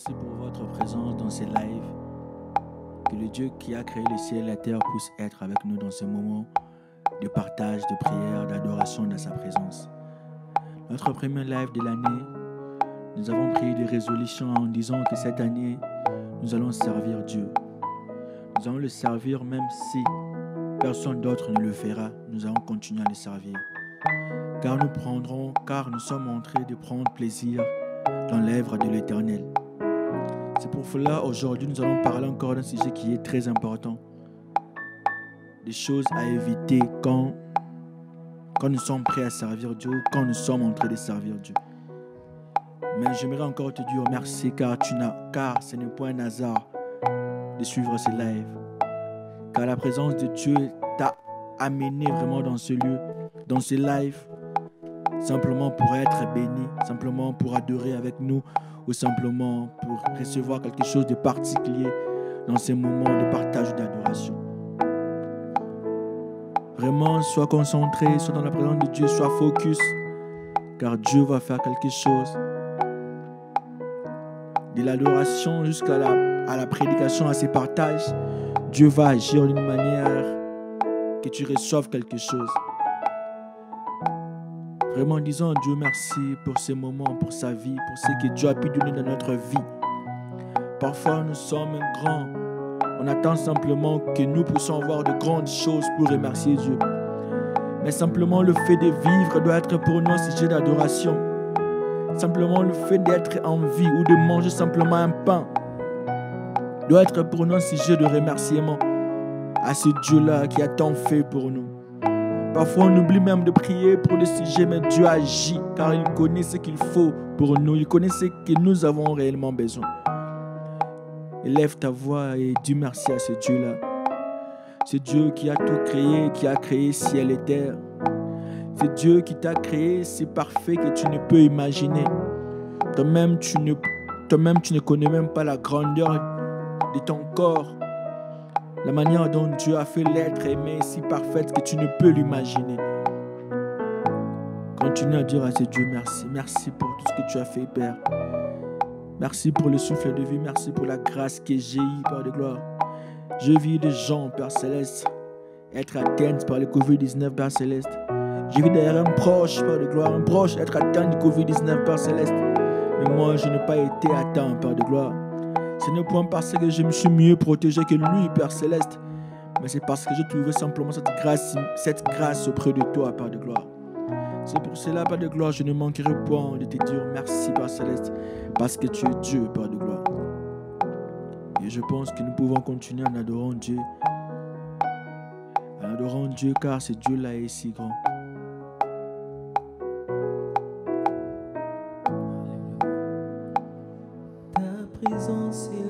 merci pour votre présence dans ces lives. Que le Dieu qui a créé le ciel et la terre puisse être avec nous dans ce moment de partage, de prière, d'adoration dans sa présence. Notre premier live de l'année, nous avons pris des résolutions en disant que cette année, nous allons servir Dieu. Nous allons le servir même si personne d'autre ne le fera. Nous allons continuer à le servir. Car nous prendrons, car nous sommes en train de prendre plaisir dans l'œuvre de l'Éternel. C'est pour cela aujourd'hui nous allons parler encore d'un sujet qui est très important. Des choses à éviter quand, quand nous sommes prêts à servir Dieu, quand nous sommes en train de servir Dieu. Mais j'aimerais encore te dire merci car, tu car ce n'est pas un hasard de suivre ce live. Car la présence de Dieu t'a amené vraiment dans ce lieu, dans ce live, simplement pour être béni, simplement pour adorer avec nous ou simplement pour recevoir quelque chose de particulier dans ces moments de partage d'adoration. Vraiment, sois concentré, sois dans la présence de Dieu, sois focus, car Dieu va faire quelque chose. De l'adoration jusqu'à la, la prédication, à ses partages, Dieu va agir d'une manière que tu reçoives quelque chose. Vraiment disons Dieu merci pour ces moments, pour sa vie, pour ce que Dieu a pu donner dans notre vie. Parfois nous sommes grands. On attend simplement que nous puissions avoir de grandes choses pour remercier Dieu. Mais simplement le fait de vivre doit être pour nous un sujet d'adoration. Simplement le fait d'être en vie ou de manger simplement un pain doit être pour nous un sujet de remerciement à ce Dieu-là qui a tant fait pour nous. Parfois, on oublie même de prier pour des sujets, mais Dieu agit car il connaît ce qu'il faut pour nous. Il connaît ce que nous avons réellement besoin. Élève ta voix et dis merci à ce Dieu-là. C'est Dieu qui a tout créé, qui a créé ciel et terre. C'est Dieu qui t'a créé si parfait que tu ne peux imaginer. Toi-même, tu ne, toi-même, tu ne connais même pas la grandeur de ton corps. La manière dont Dieu a fait l'être aimé est si parfaite que tu ne peux l'imaginer. Continue à dire à ce Dieu merci. Merci pour tout ce que tu as fait, Père. Merci pour le souffle de vie. Merci pour la grâce que j'ai eue, Père de gloire. Je vis des gens, Père céleste, être atteints par le Covid-19, Père céleste. Je vis derrière un proche, Père de gloire, un proche être atteint du Covid-19, Père céleste. Mais moi, je n'ai pas été atteint, Père de gloire. Ce n'est point parce que je me suis mieux protégé que lui, Père céleste, mais c'est parce que j'ai trouvé simplement cette grâce, cette grâce auprès de toi, Père de gloire. C'est pour cela, Père de gloire, je ne manquerai point de te dire merci, Père céleste, parce que tu es Dieu, Père de gloire. Et je pense que nous pouvons continuer en adorant Dieu. En adorant Dieu, car ce Dieu-là est si grand. Ta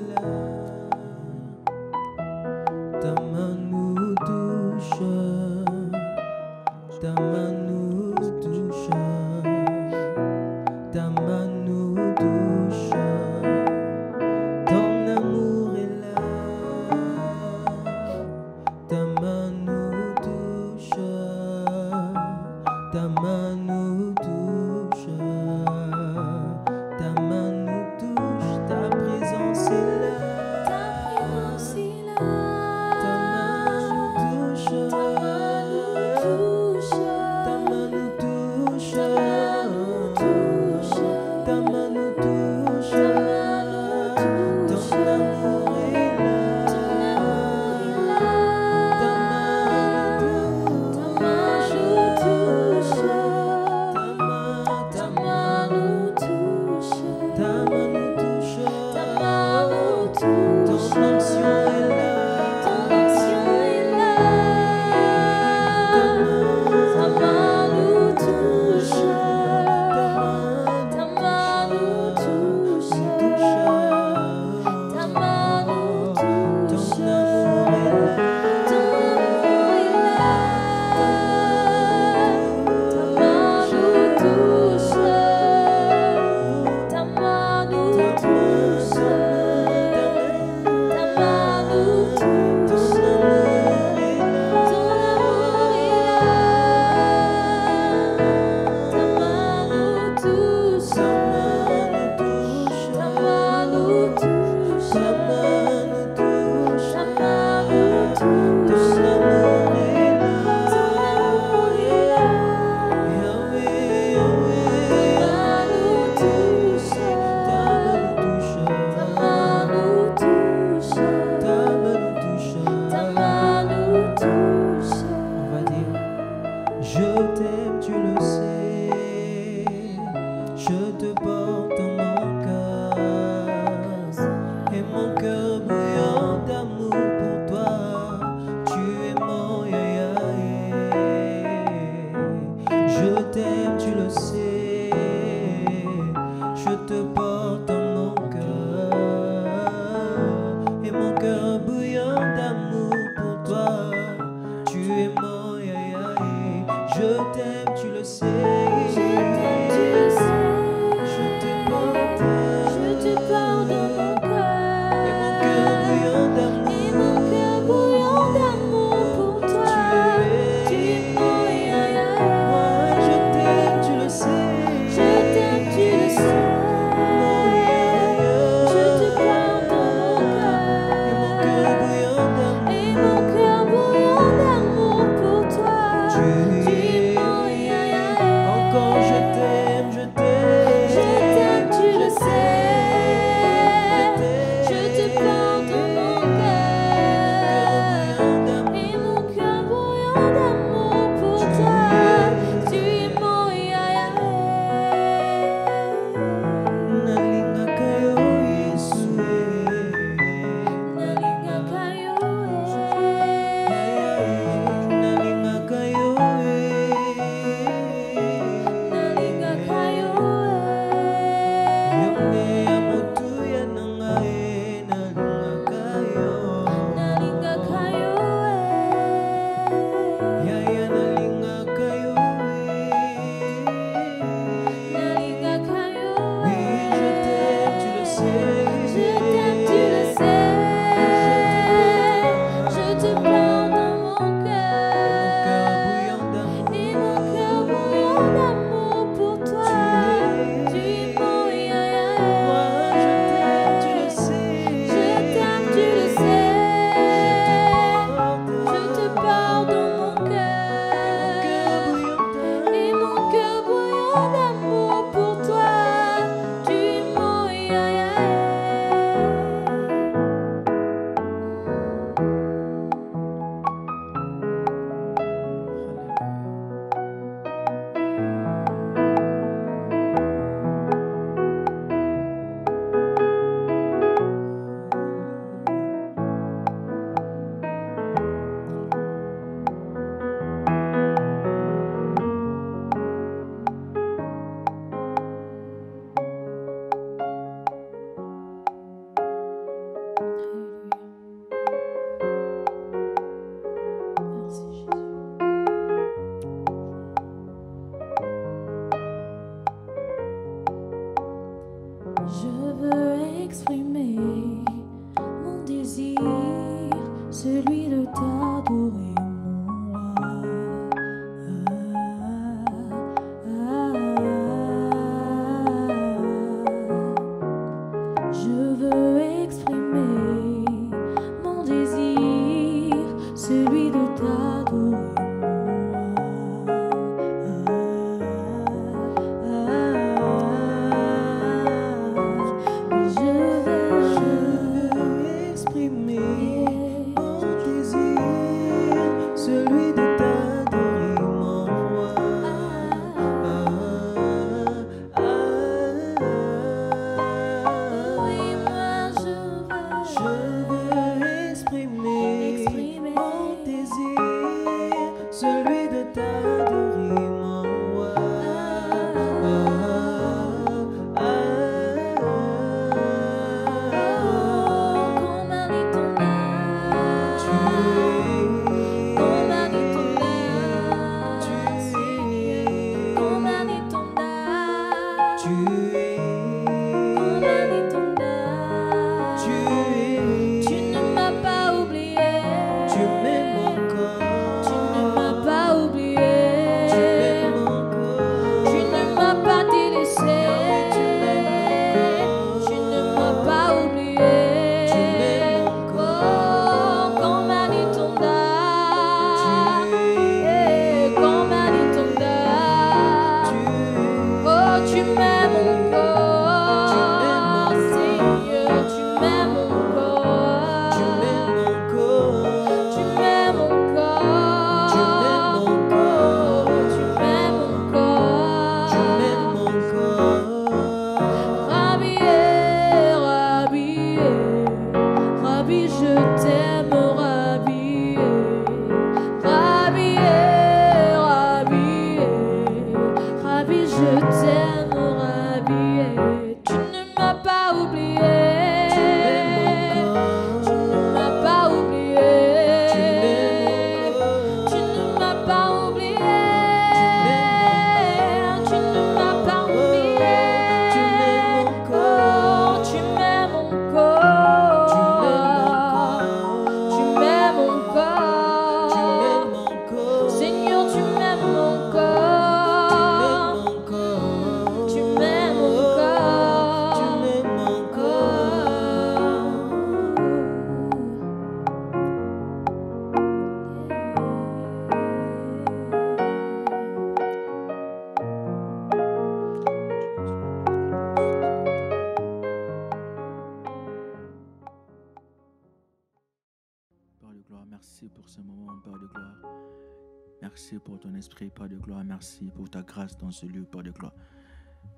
Esprit, Père de gloire. Merci pour ta grâce dans ce lieu, Père de gloire.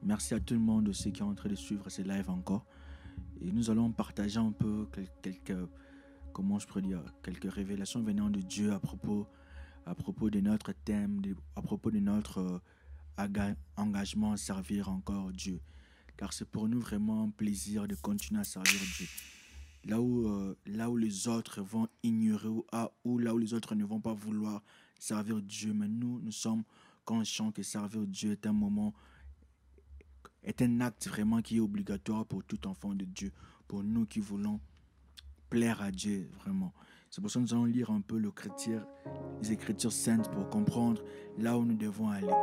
Merci à tout le monde, ceux qui sont en train de suivre ces lives encore. Et nous allons partager un peu quel- quelques, comment je quelques révélations venant de Dieu à propos, à propos de notre thème, à propos de notre euh, engagement à servir encore Dieu. Car c'est pour nous vraiment un plaisir de continuer à servir Dieu. Là où, euh, là où les autres vont ignorer ah, ou là où les autres ne vont pas vouloir servir Dieu, mais nous, nous sommes conscients que servir Dieu est un moment, est un acte vraiment qui est obligatoire pour tout enfant de Dieu, pour nous qui voulons plaire à Dieu vraiment. C'est pour ça que nous allons lire un peu les Écritures saintes pour comprendre là où nous devons aller.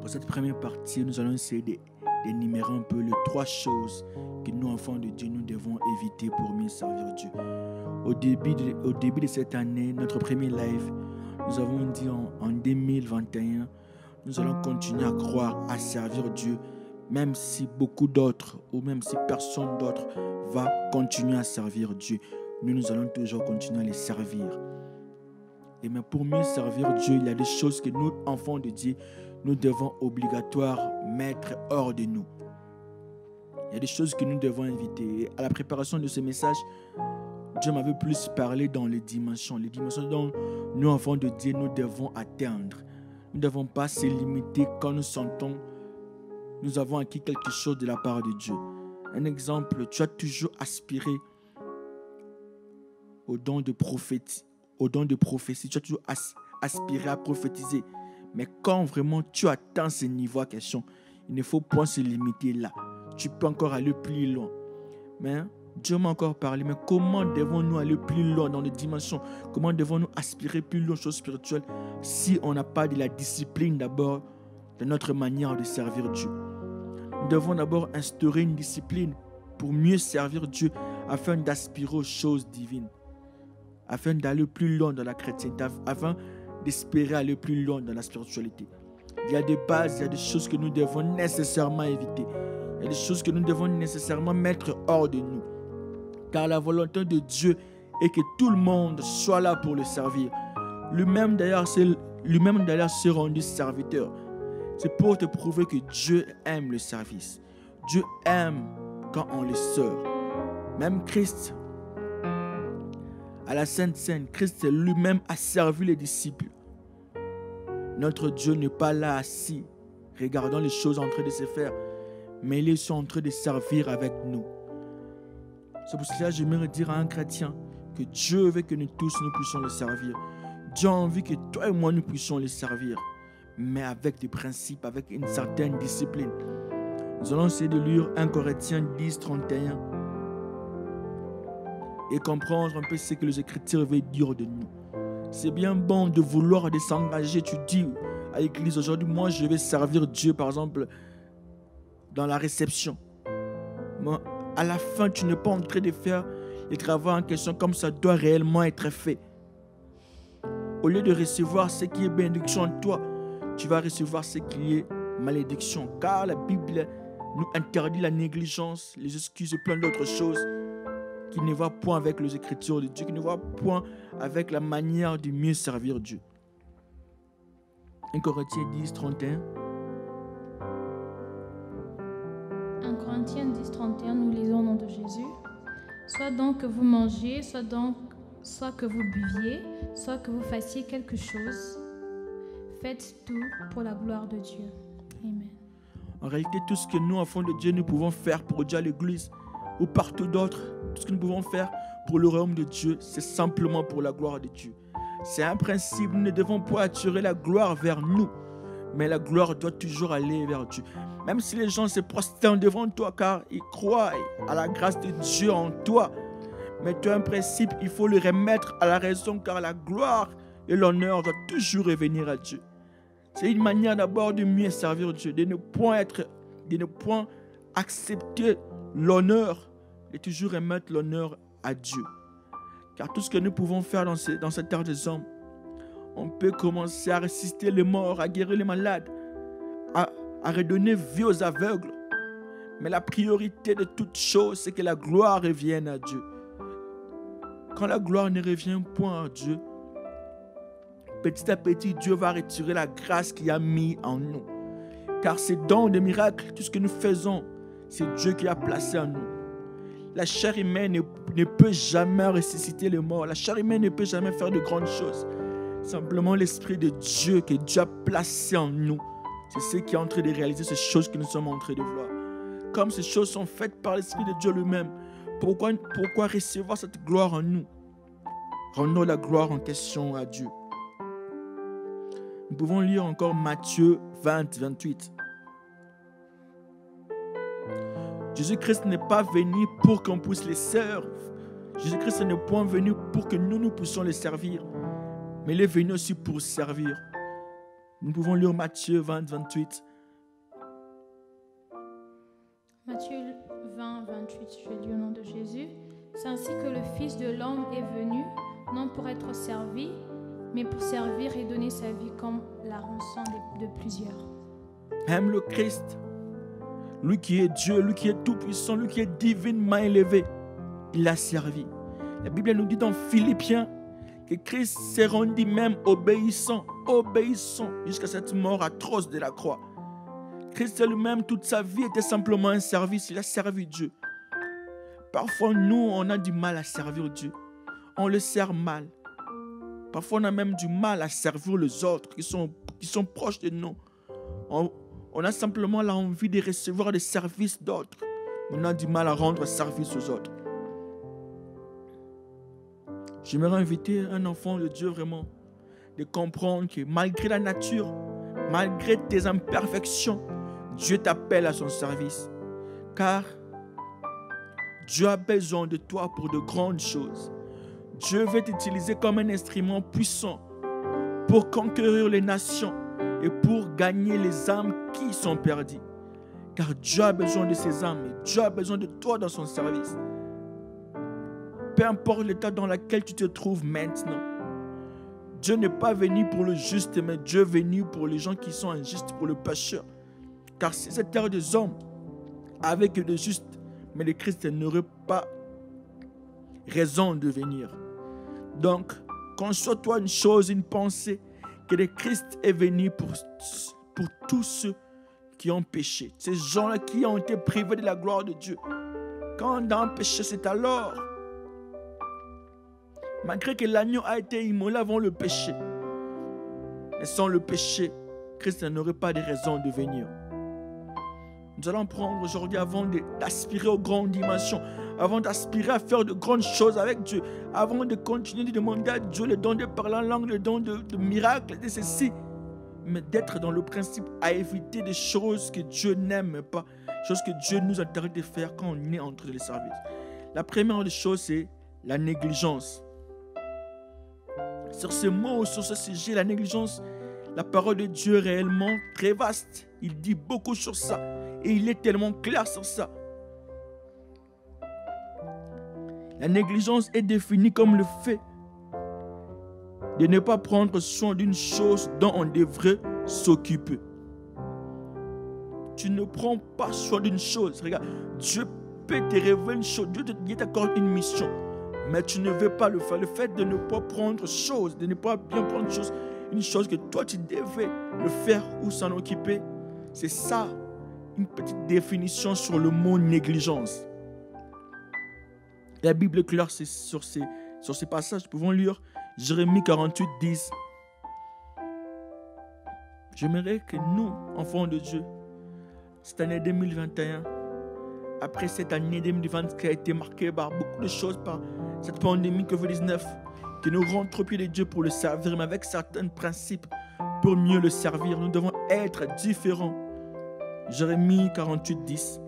Pour cette première partie, nous allons essayer d'énumérer un peu les trois choses que nous, enfants de Dieu, nous devons éviter pour mieux servir Dieu. Au début de, au début de cette année, notre premier live, nous avons dit en, en 2021, nous allons continuer à croire, à servir Dieu, même si beaucoup d'autres, ou même si personne d'autre va continuer à servir Dieu. Nous, nous allons toujours continuer à les servir. Et mais pour mieux servir Dieu, il y a des choses que nous, enfants de Dieu, nous devons obligatoirement mettre hors de nous. Il y a des choses que nous devons éviter. À la préparation de ce message, Dieu m'avait plus parlé dans les dimensions, les dimensions dont nous, enfants de Dieu, nous devons atteindre. Nous ne devons pas se limiter quand nous sentons, nous avons acquis quelque chose de la part de Dieu. Un exemple, tu as toujours aspiré au don de prophétie, au don de prophétie, tu as toujours as- aspiré à prophétiser. Mais quand vraiment tu atteins ce niveau à question, il ne faut pas se limiter là. Tu peux encore aller plus loin. Mais Dieu m'a encore parlé. Mais comment devons-nous aller plus loin dans les dimensions? Comment devons-nous aspirer plus loin aux choses spirituelles si on n'a pas de la discipline d'abord de notre manière de servir Dieu? Nous devons d'abord instaurer une discipline pour mieux servir Dieu afin d'aspirer aux choses divines, afin d'aller plus loin dans la chrétienté, afin d'espérer aller plus loin dans la spiritualité. Il y a des bases, il y a des choses que nous devons nécessairement éviter. Il y a des choses que nous devons nécessairement mettre hors de nous. Car la volonté de Dieu est que tout le monde soit là pour le servir. Lui-même d'ailleurs d'ailleurs s'est rendu serviteur. C'est pour te prouver que Dieu aime le service. Dieu aime quand on le sert. Même Christ, à la Sainte Seine, Christ lui-même a servi les disciples. Notre Dieu n'est pas là assis, regardant les choses en train de se faire, mais il est en train de servir avec nous. C'est pour cela que j'aimerais dire à un chrétien que Dieu veut que nous tous nous puissions le servir. Dieu a envie que toi et moi nous puissions le servir, mais avec des principes, avec une certaine discipline. Nous allons essayer de lire 1 Corinthiens 10, 31 et comprendre un peu ce que les Écritures veulent dire de nous. C'est bien bon de vouloir de s'engager. Tu dis à l'église aujourd'hui, moi je vais servir Dieu par exemple dans la réception. Mais à la fin, tu n'es pas en train de faire le travail en question comme ça doit réellement être fait. Au lieu de recevoir ce qui est bénédiction en toi, tu vas recevoir ce qui est malédiction. Car la Bible nous interdit la négligence, les excuses et plein d'autres choses qui ne va point avec les écritures de Dieu, qui ne va point avec la manière de mieux servir Dieu. 1 Corinthiens 10, 31. 1 Corinthiens 10, 31, nous lisons au nom de Jésus. Soit donc que vous mangiez, soit donc soit que vous buviez, soit que vous fassiez quelque chose, faites tout pour la gloire de Dieu. Amen. En réalité, tout ce que nous, enfants de Dieu, nous pouvons faire pour Dieu à l'église ou partout d'autre, tout ce que nous pouvons faire pour le royaume de Dieu, c'est simplement pour la gloire de Dieu. C'est un principe, nous ne devons pas attirer la gloire vers nous, mais la gloire doit toujours aller vers Dieu. Même si les gens se prosternent devant toi car ils croient à la grâce de Dieu en toi, mais tu as un principe, il faut le remettre à la raison car la gloire et l'honneur doivent toujours revenir à Dieu. C'est une manière d'abord de mieux servir Dieu, de ne point être, de ne point accepter l'honneur, et toujours remettre l'honneur Dieu. Car tout ce que nous pouvons faire dans, ce, dans cette terre des hommes, on peut commencer à résister les morts, à guérir les malades, à, à redonner vie aux aveugles. Mais la priorité de toute chose, c'est que la gloire revienne à Dieu. Quand la gloire ne revient point à Dieu, petit à petit, Dieu va retirer la grâce qu'il a mis en nous. Car ces dons de miracles, tout ce que nous faisons, c'est Dieu qui a placé en nous. La chair humaine ne, peut jamais ressusciter les morts. La chair humaine ne peut jamais faire de grandes choses. Simplement l'Esprit de Dieu que Dieu a placé en nous. C'est ce qui est en train de réaliser ces choses que nous sommes en train de voir. Comme ces choses sont faites par l'Esprit de Dieu lui-même, pourquoi, pourquoi recevoir cette gloire en nous? Rendons la gloire en question à Dieu. Nous pouvons lire encore Matthieu 20, 28. Jésus-Christ n'est pas venu pour qu'on puisse les servir. Jésus-Christ n'est point venu pour que nous nous puissions les servir, mais il est venu aussi pour servir. Nous pouvons lire Matthieu 20, 28. Matthieu 20, 28, je lis au nom de Jésus. C'est ainsi que le Fils de l'homme est venu, non pour être servi, mais pour servir et donner sa vie comme la rançon de, de plusieurs. Même le Christ, lui qui est Dieu, lui qui est tout-puissant, lui qui est divinement élevé, il a servi. La Bible nous dit dans Philippiens que Christ s'est rendu même obéissant, obéissant jusqu'à cette mort atroce de la croix. Christ lui-même, toute sa vie était simplement un service. Il a servi Dieu. Parfois, nous, on a du mal à servir Dieu. On le sert mal. Parfois, on a même du mal à servir les autres qui sont, qui sont proches de nous. On a simplement l'envie de recevoir des services d'autres. On a du mal à rendre service aux autres. J'aimerais inviter un enfant de Dieu vraiment de comprendre que malgré la nature, malgré tes imperfections, Dieu t'appelle à son service. Car Dieu a besoin de toi pour de grandes choses. Dieu veut t'utiliser comme un instrument puissant pour conquérir les nations pour gagner les âmes qui sont perdues. Car Dieu a besoin de ces âmes Dieu a besoin de toi dans son service. Peu importe l'état dans lequel tu te trouves maintenant. Dieu n'est pas venu pour le juste, mais Dieu est venu pour les gens qui sont injustes, pour le pécheur. Car si cette terre des hommes avec de justes, mais les Christ n'aurait pas raison de venir. Donc, conçois-toi une chose, une pensée, que le Christ est venu pour, tous ceux qui ont péché. Ces gens-là qui ont été privés de la gloire de Dieu. Quand un péché, c'est alors. Malgré que l'agneau a été immolé avant le péché. Mais sans le péché, Christ n'aurait pas de raison de venir. Nous allons prendre aujourd'hui avant d'aspirer aux grandes dimensions, avant d'aspirer à faire de grandes choses avec Dieu, avant de continuer de demander à Dieu le don de parler en langue, le don de, miracles, de ceci, mais d'être dans le principe à éviter des choses que Dieu n'aime pas, choses que Dieu nous interdit de faire quand on est entre les services. La première des choses, c'est la négligence. Sur ce mot, sur ce sujet, la négligence, la parole de Dieu réellement très vaste. Il dit beaucoup sur ça. Et il est tellement clair sur ça. La négligence est définie comme le fait de ne pas prendre soin d'une chose dont on devrait s'occuper. Tu ne prends pas soin d'une chose. Regarde, Dieu peut te révéler une chose. Dieu t'accorde une mission. Mais tu ne veux pas le faire. Le fait de ne pas prendre chose, de ne pas bien prendre chose, une chose que toi tu devais le faire ou s'en occuper, c'est ça une petite définition sur le mot négligence. La Bible est claire sur ces, passages. Nous pouvons lire Jérémie 48, 10. J'aimerais que nous, enfants de Dieu, cette année 2021, après cette année 2020 qui a été marquée par beaucoup de choses, par cette pandémie Covid-19, que nous rentrons au pied de Dieu pour le servir, mais avec certains principes pour mieux le servir. Nous devons être différents. Jérémie 48, 10.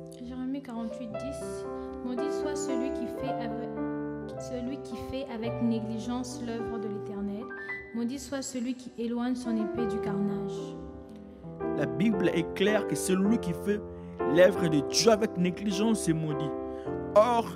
Avec négligence l'œuvre de l'Éternel. Maudit soit celui qui éloigne son épée du carnage. La Bible est claire que celui qui fait l'œuvre de Dieu avec négligence est maudit. Or,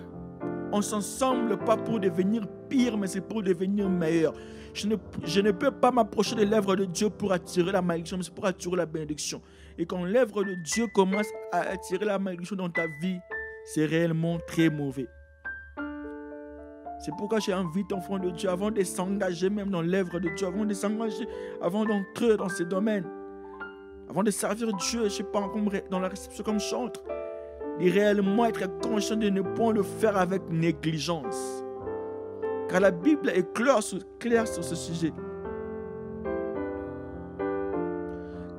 on s'ensemble pas pour devenir pire, mais c'est pour devenir meilleur. Je ne, je ne peux pas m'approcher de l'œuvre de Dieu pour attirer la malédiction, mais c'est pour attirer la bénédiction. Et quand l'œuvre de Dieu commence à attirer la malédiction dans ta vie, c'est réellement très mauvais. C'est pourquoi j'invite enfants de Dieu, avant de s'engager même dans l'œuvre de Dieu, avant de s'engager, avant d'entrer dans ces domaines, avant de servir Dieu, je ne sais pas, dans la réception comme chantre, de réellement être conscient de ne pas le faire avec négligence. Car la Bible est claire sur, claire sur ce sujet.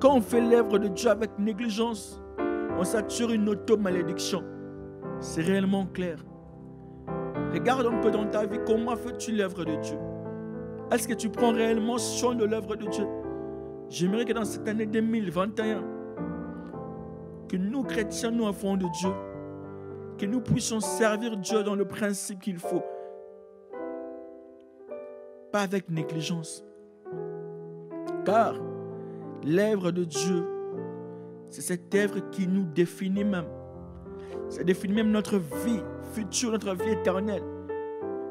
Quand on fait l'œuvre de Dieu avec négligence, on s'attire une auto-malédiction. C'est réellement clair. Regarde un peu dans ta vie comment fais-tu l'œuvre de Dieu? Est-ce que tu prends réellement soin de l'œuvre de Dieu? J'aimerais que dans cette année 2021, que nous chrétiens, nous enfants de Dieu, que nous puissions servir Dieu dans le principe qu'il faut. Pas avec négligence. Car l'œuvre de Dieu, c'est cette œuvre qui nous définit même. Ça définit même notre vie future, notre vie éternelle.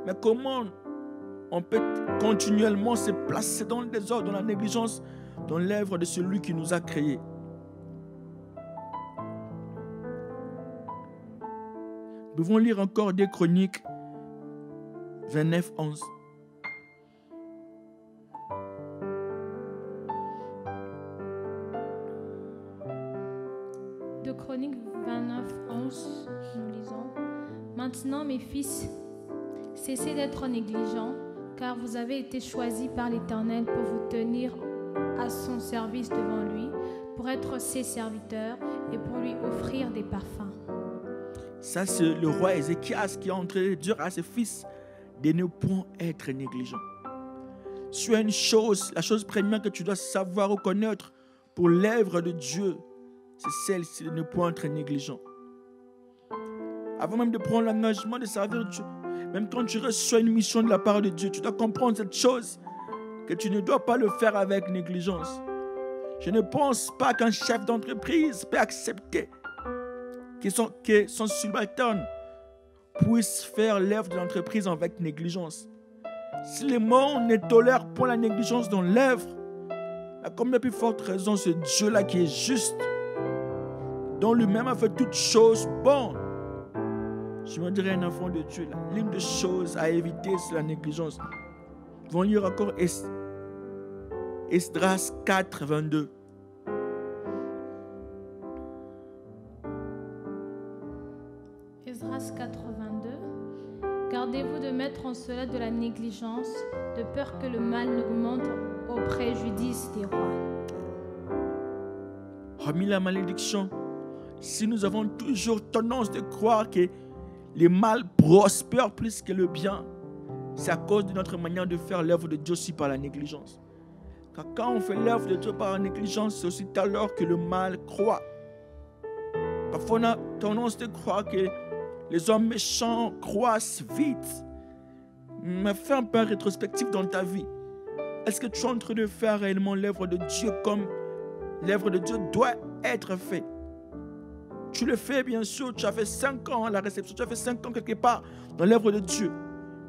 Mais comment on peut continuellement se placer dans le désordre, dans la négligence, dans l'œuvre de celui qui nous a créés? Nous devons lire encore des chroniques 29, 11. Mes fils, cessez d'être négligents, car vous avez été choisis par l'Éternel pour vous tenir à son service devant lui, pour être ses serviteurs et pour lui offrir des parfums. Ça, c'est le roi Ézéchias qui a entré de dire à ses fils de ne point être négligents. Sur une chose, la chose première que tu dois savoir ou connaître pour l'œuvre de Dieu, c'est celle-ci de ne point être négligent. Avant même de prendre l'engagement de servir Dieu, même quand tu reçois une mission de la part de Dieu, tu dois comprendre cette chose, que tu ne dois pas le faire avec négligence. Je ne pense pas qu'un chef d'entreprise peut accepter que son, que subalterne puisse faire l'œuvre de l'entreprise avec négligence. Si le monde ne tolère pas la négligence dans l'œuvre, à combien plus forte raison ce Dieu-là qui est juste, dont lui-même a fait toutes choses bonnes. Je me dirais un enfant de Dieu, l'une des choses à éviter, c'est la négligence. Allons lire encore Esdras 4, 22. Esdras 4, 22. Gardez-vous de mettre en cela de la négligence, de peur que le mal n'augmente au préjudice des rois. Remis la malédiction, si nous avons toujours tendance de croire que le mal prospère plus que le bien, c'est à cause de notre manière de faire l'œuvre de Dieu aussi par la négligence. Car quand on fait l'œuvre de Dieu par la négligence, c'est aussi alors que le mal croît. Parfois, on a tendance de croire que les hommes méchants croissent vite. Mais fais un peu un rétrospectif dans ta vie. Est-ce que tu es en train de faire réellement l'œuvre de Dieu comme l'œuvre de Dieu doit être faite? Tu le fais, bien sûr. Tu as fait 5 ans à la réception. Tu as fait 5 ans quelque part dans l'œuvre de Dieu.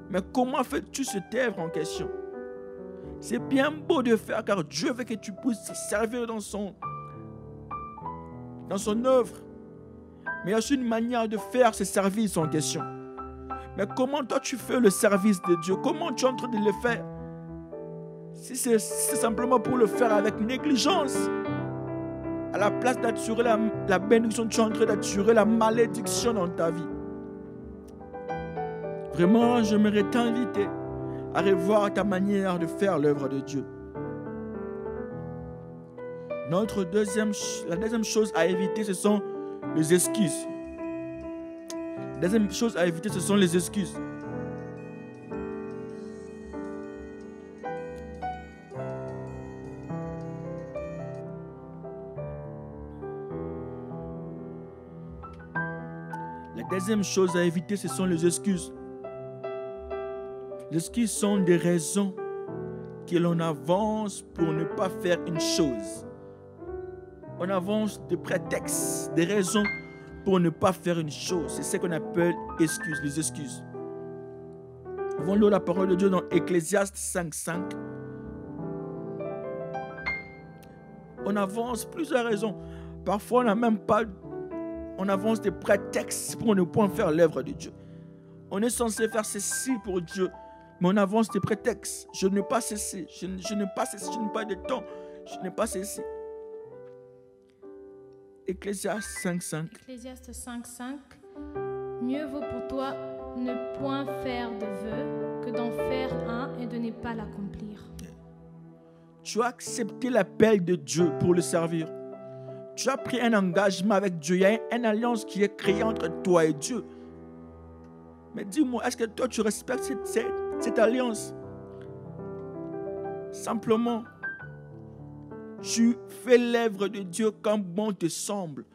Mais comment fais-tu cette œuvre en question? C'est bien beau de faire car Dieu veut que tu puisses servir dans son, dans son œuvre. Mais il y a une manière de faire ce service en question. Mais comment toi tu fais le service de Dieu? Comment tu es en train de le faire? Si c'est simplement pour le faire avec négligence, à la place d'attirer la, la bénédiction, tu es en train d'attirer la malédiction dans ta vie. Vraiment, j'aimerais t'inviter à revoir ta manière de faire l'œuvre de Dieu. Notre deuxième, la deuxième chose à éviter, ce sont les excuses. La deuxième chose à éviter, ce sont les excuses. Deuxième chose à éviter, ce sont les excuses. Les excuses sont des raisons que l'on avance pour ne pas faire une chose. On avance des prétextes, des raisons pour ne pas faire une chose. C'est ce qu'on appelle excuses, les excuses. Nous la parole de Dieu dans Ecclésiaste 5.5. On avance plusieurs raisons. Parfois, on n'a même pas. On avance des prétextes pour ne pas faire l'œuvre de Dieu. On est censé faire ceci pour Dieu. Mais on avance des prétextes. Je n'ai pas ceci. Je, je n'ai pas ceci. Je n'ai pas de temps. Je n'ai pas ceci. Ecclésiaste 5.5. Ecclésiaste 5.5 Mieux vaut pour toi ne point faire de vœux que d'en faire un et de ne pas l'accomplir. Tu as accepté l'appel de Dieu pour le servir. Tu as pris un engagement avec Dieu. Il y a une alliance qui est créée entre toi et Dieu. Mais dis-moi, est-ce que toi tu respectes cette, alliance? Simplement, tu fais l'œuvre de Dieu comme bon te semble.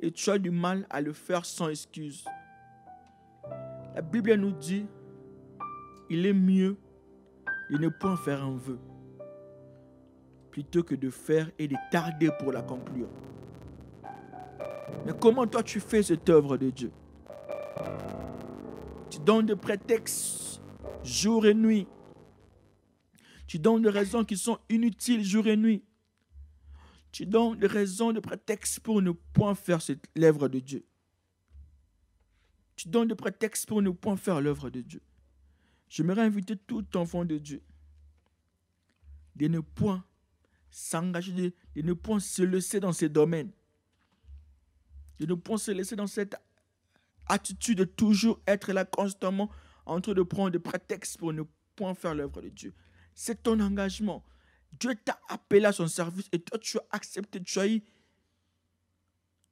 Et tu as du mal à le faire sans excuse. La Bible nous dit, il est mieux de ne point faire un vœu plutôt que de faire et de tarder pour l'accomplir. Mais comment toi tu fais cette œuvre de Dieu? Tu donnes des prétextes jour et nuit. Tu donnes des raisons qui sont inutiles jour et nuit. Tu donnes des raisons, des prétextes pour ne point faire cette l'œuvre de Dieu. Tu donnes des prétextes pour ne point faire l'œuvre de Dieu. J'aimerais inviter tout enfant de Dieu de ne point s'engager, de, ne point se laisser dans ces domaines, de ne point se laisser dans cette attitude de toujours être là constamment en train de prendre des prétextes pour ne point faire l'œuvre de Dieu. C'est ton engagement. Dieu t'a appelé à son service et toi tu as accepté, tu as eu,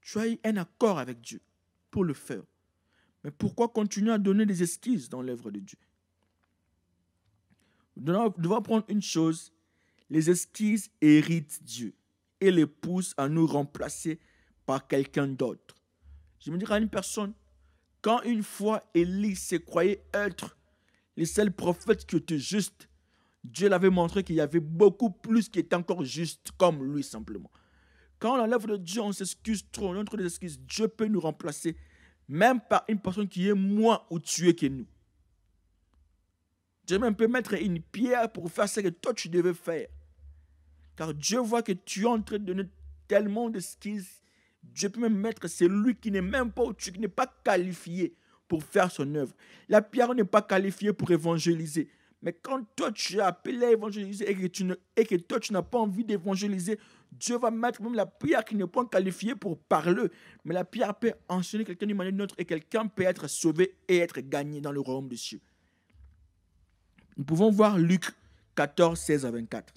tu as eu un accord avec Dieu pour le faire. Mais pourquoi continuer à donner des excuses dans l'œuvre de Dieu? Nous devons prendre une chose, les excuses héritent Dieu et les poussent à nous remplacer par quelqu'un d'autre. Je me dirais à une personne, quand une fois Élie se croyait être le seul prophète qui était juste, Dieu l'avait montré qu'il y avait beaucoup plus qui était encore juste comme lui simplement. Quand on enlève de Dieu, on s'excuse trop, on entre des excuses. Dieu peut nous remplacer même par une personne qui est moins ou tuée que nous. Dieu même peut mettre une pierre pour faire ce que toi tu devais faire. Car Dieu voit que tu es en train de donner tellement d'excuses. Dieu peut même mettre celui qui n'est même pas qui n'est pas qualifié pour faire son œuvre. La pierre n'est pas qualifiée pour évangéliser. Mais quand toi tu es appelé à évangéliser et que, tu ne, et que toi tu n'as pas envie d'évangéliser, Dieu va mettre même la pierre qui n'est pas qualifiée pour parler. Mais la pierre peut enchaîner quelqu'un d'une manière ou d'une autre et quelqu'un peut être sauvé et être gagné dans le royaume des cieux. Nous pouvons voir Luc 14, 16 à 24.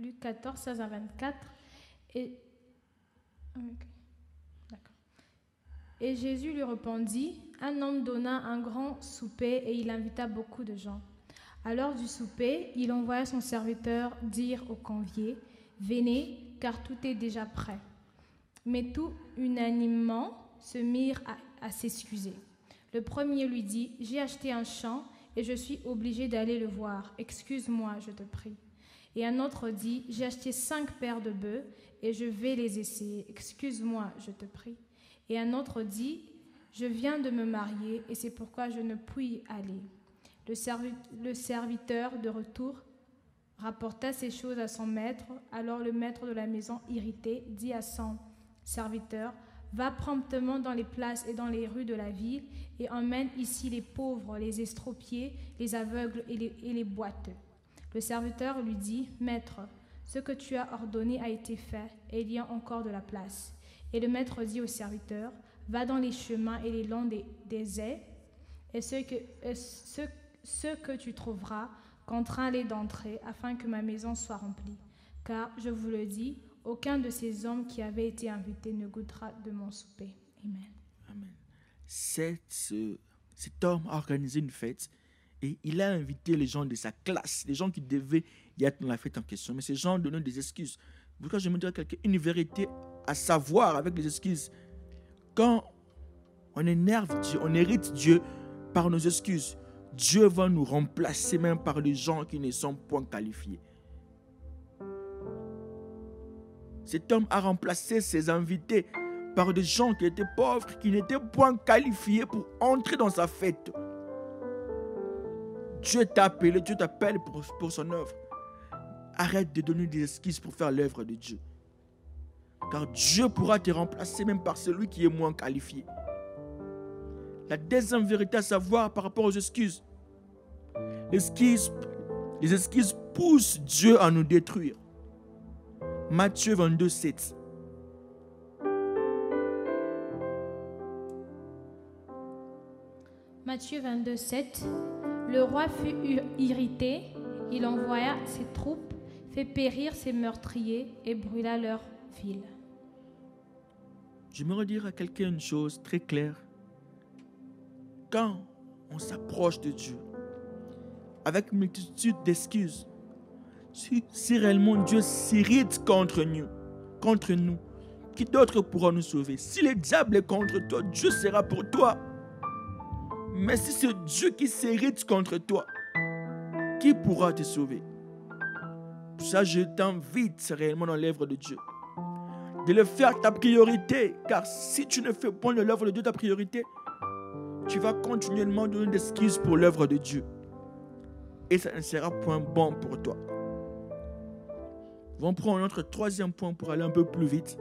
Luc 14, 16 à 24. Et, et Jésus lui répondit, un homme donna un grand souper et il invita beaucoup de gens. À l'heure du souper, il envoya son serviteur dire aux conviés, Venez, car tout est déjà prêt. Mais tout unanimement se mirent à s'excuser. Le premier lui dit, J'ai acheté un champ et je suis obligé d'aller le voir. Excuse-moi, je te prie. Et un autre dit, J'ai acheté cinq paires de bœufs et je vais les essayer. Excuse-moi, je te prie. Et un autre dit, Je viens de me marier et c'est pourquoi je ne puis aller. Le, servi le serviteur de retour rapporta ces choses à son maître. Alors le maître de la maison, irrité, dit à son serviteur, Va promptement dans les places et dans les rues de la ville et emmène ici les pauvres, les estropiés, les aveugles et les, et les boiteux. Le serviteur lui dit, Maître, ce que tu as ordonné a été fait, et il y a encore de la place. Et le maître dit au serviteur, Va dans les chemins et les longs des, des haies, et ce que, tu trouveras, contrains-les d'entrer, afin que ma maison soit remplie. Car, je vous le dis, aucun de ces hommes qui avaient été invités ne goûtera de mon souper. Amen. Amen. Cet, ce, cet homme a organisé une fête et il a invité les gens de sa classe, les gens qui devaient y être dans la fête en question. Mais ces gens donnaient des excuses. Pourquoi je me dirais une vérité à savoir avec des excuses? Quand on énerve Dieu, on hérite Dieu par nos excuses, Dieu va nous remplacer même par les gens qui ne sont point qualifiés. Cet homme a remplacé ses invités par des gens qui étaient pauvres, qui n'étaient point qualifiés pour entrer dans sa fête. Dieu t'a appelé, Dieu t'appelle pour, son œuvre. Arrête de donner des excuses pour faire l'œuvre de Dieu. Car Dieu pourra te remplacer même par celui qui est moins qualifié. La deuxième vérité à savoir par rapport aux excuses. Les excuses, les excuses poussent Dieu à nous détruire. Matthieu 22, 7. Matthieu 22, 7. Le roi fut irrité, il envoya ses troupes, fait périr ses meurtriers et brûla leur ville. Je me dire à quelqu'un une chose très claire. Quand on s'approche de Dieu avec multitude d'excuses, si, si, réellement Dieu s'irrite contre nous, qui d'autre pourra nous sauver? Si le diable est contre toi, Dieu sera pour toi. Mais si c'est Dieu qui s'hérite contre toi, qui pourra te sauver? Pour ça, je t'invite réellement dans l'œuvre de Dieu. De le faire ta priorité. Car si tu ne fais pas de l'œuvre de Dieu ta priorité, tu vas continuellement donner des excuses pour l'œuvre de Dieu. Et ça ne sera point bon pour toi. On va prendre notre troisième point pour aller un peu plus vite,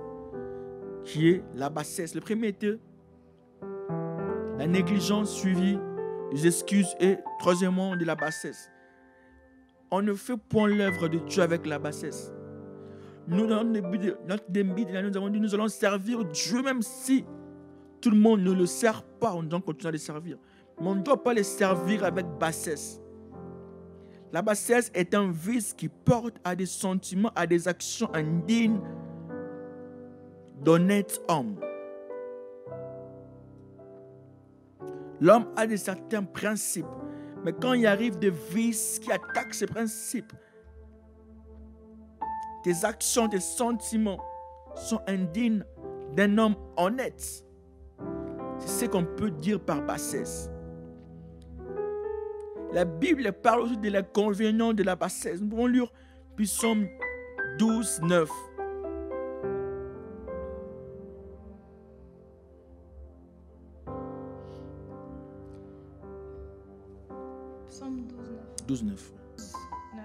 qui est la bassesse. Le premier était la négligence suivie des excuses et troisièmement de la bassesse. On ne fait point l'œuvre de Dieu avec la bassesse. Nous, dans notre début de, nous avons dit nous allons servir Dieu même si tout le monde ne le sert pas, on doit continuer à le servir. Mais on ne doit pas les servir avec bassesse. La bassesse est un vice qui porte à des sentiments, à des actions indignes d'honnêtes hommes. L'homme a des certains principes. Mais quand il arrive des vices qui attaquent ces principes, tes actions, tes sentiments sont indignes d'un homme honnête. C'est ce qu'on peut dire par bassesse. La Bible parle aussi de l'inconvénient de la bassesse. Nous pouvons lire Psaume 12, 9. 12, 9.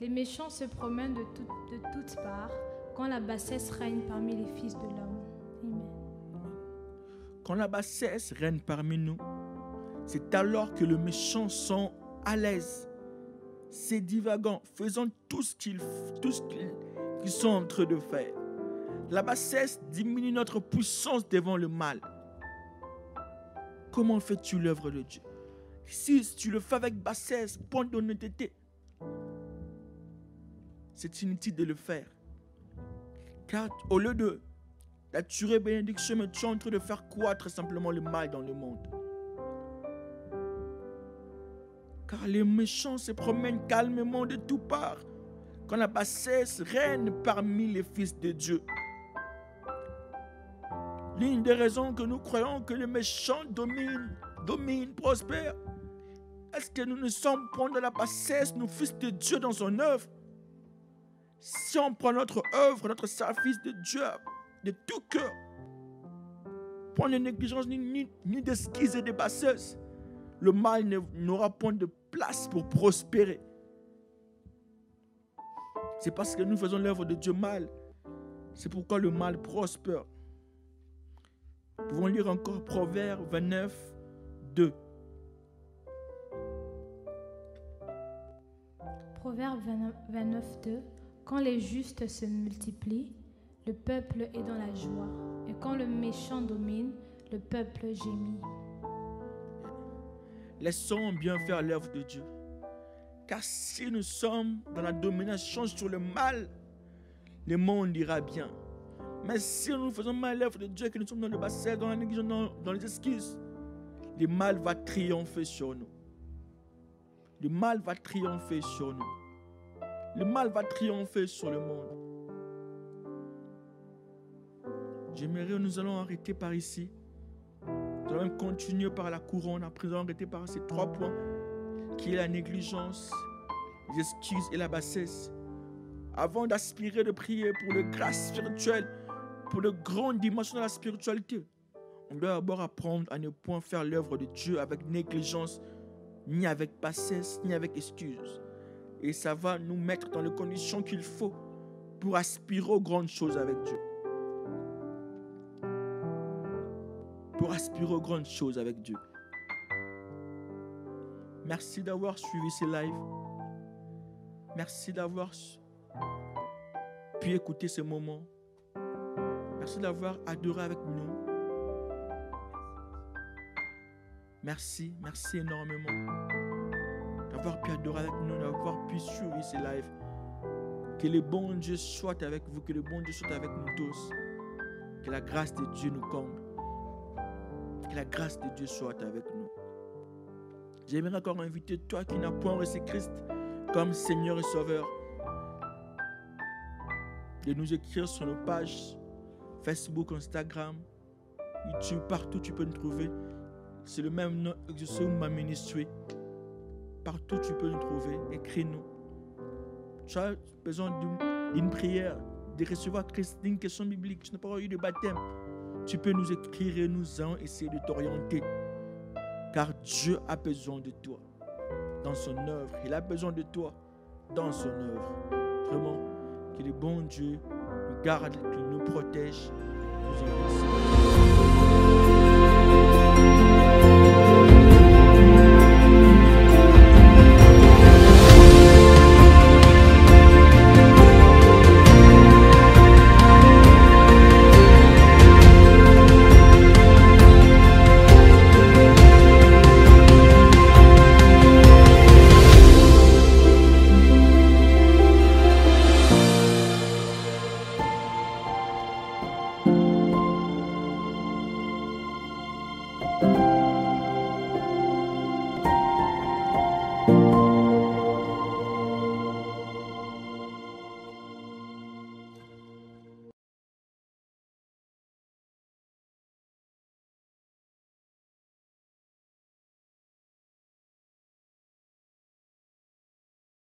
Les méchants se promènent de, de toutes parts quand la bassesse règne parmi les fils de l'homme. Amen. Quand la bassesse règne parmi nous, c'est alors que les méchants sont à l'aise, c'est divagant, faisant tout ce qu'ils sont en train de faire. La bassesse diminue notre puissance devant le mal. Comment fais-tu l'œuvre de Dieu? Si tu le fais avec bassesse, point d'honnêteté, c'est inutile de le faire. Car au lieu de d'attirer bénédiction, tu es en train de faire croître simplement le mal dans le monde. Car les méchants se promènent calmement de toutes parts quand la bassesse règne parmi les fils de Dieu. L'une des raisons que nous croyons que les méchants dominent, dominent, prospèrent, est-ce que nous ne sommes pas de la bassesse, nous fils de Dieu dans son œuvre? Si on prend notre œuvre, notre service de Dieu de tout cœur, point de négligence ni, ni, ni et de bassesse, le mal n'aura point de place pour prospérer. C'est parce que nous faisons l'œuvre de Dieu mal. C'est pourquoi le mal prospère. Nous pouvons lire encore Proverbe 29, 2. Proverbe 29, 2. Quand les justes se multiplient, le peuple est dans la joie. Et quand le méchant domine, le peuple gémit. Laissons bien faire l'œuvre de Dieu. Car si nous sommes dans la domination sur le mal, le monde ira bien. Mais si nous faisons mal l'œuvre de Dieu, que nous sommes dans le bassin, dans la négligence, dans, dans les excuses, le mal va triompher sur nous. Le mal va triompher sur nous. Le mal va triompher sur le monde. J'aimerais, nous allons arrêter par ici. Nous allons continuer par la couronne. Après, nous allons arrêter par ces trois points qui est la négligence, les excuses et la bassesse. Avant d'aspirer de prier pour le grâce spirituelle, pour le grand dimension de la spiritualité, on doit d'abord apprendre à ne point faire l'œuvre de Dieu avec négligence, ni avec bassesse, ni avec excuse. Et ça va nous mettre dans les conditions qu'il faut pour aspirer aux grandes choses avec Dieu. Pour aspirer aux grandes choses avec Dieu. Merci d'avoir suivi ces lives. Merci d'avoir pu écouter ce moment. Merci d'avoir adoré avec nous. Merci, merci énormément d'avoir pu adorer avec nous, d'avoir pu suivre ces lives. Que le bon Dieu soit avec vous, que le bon Dieu soit avec nous tous. Que la grâce de Dieu nous comble. Que la grâce de Dieu soit avec nous. J'aimerais encore inviter toi qui n'as point reçu Christ comme Seigneur et Sauveur de nous écrire sur nos pages Facebook, Instagram, YouTube, partout tu peux nous trouver. C'est le même nom, ma Ministry. Partout tu peux nous trouver. Écris-nous. Tu as besoin d'une prière, de recevoir d'une question biblique. Tu n'as pas eu de baptême. Tu peux nous écrire et nous allons essayer de t'orienter. Car Dieu a besoin de toi dans son œuvre. Il a besoin de toi dans son œuvre. Vraiment, que le bon Dieu nous garde, qu'il nous protège. Nous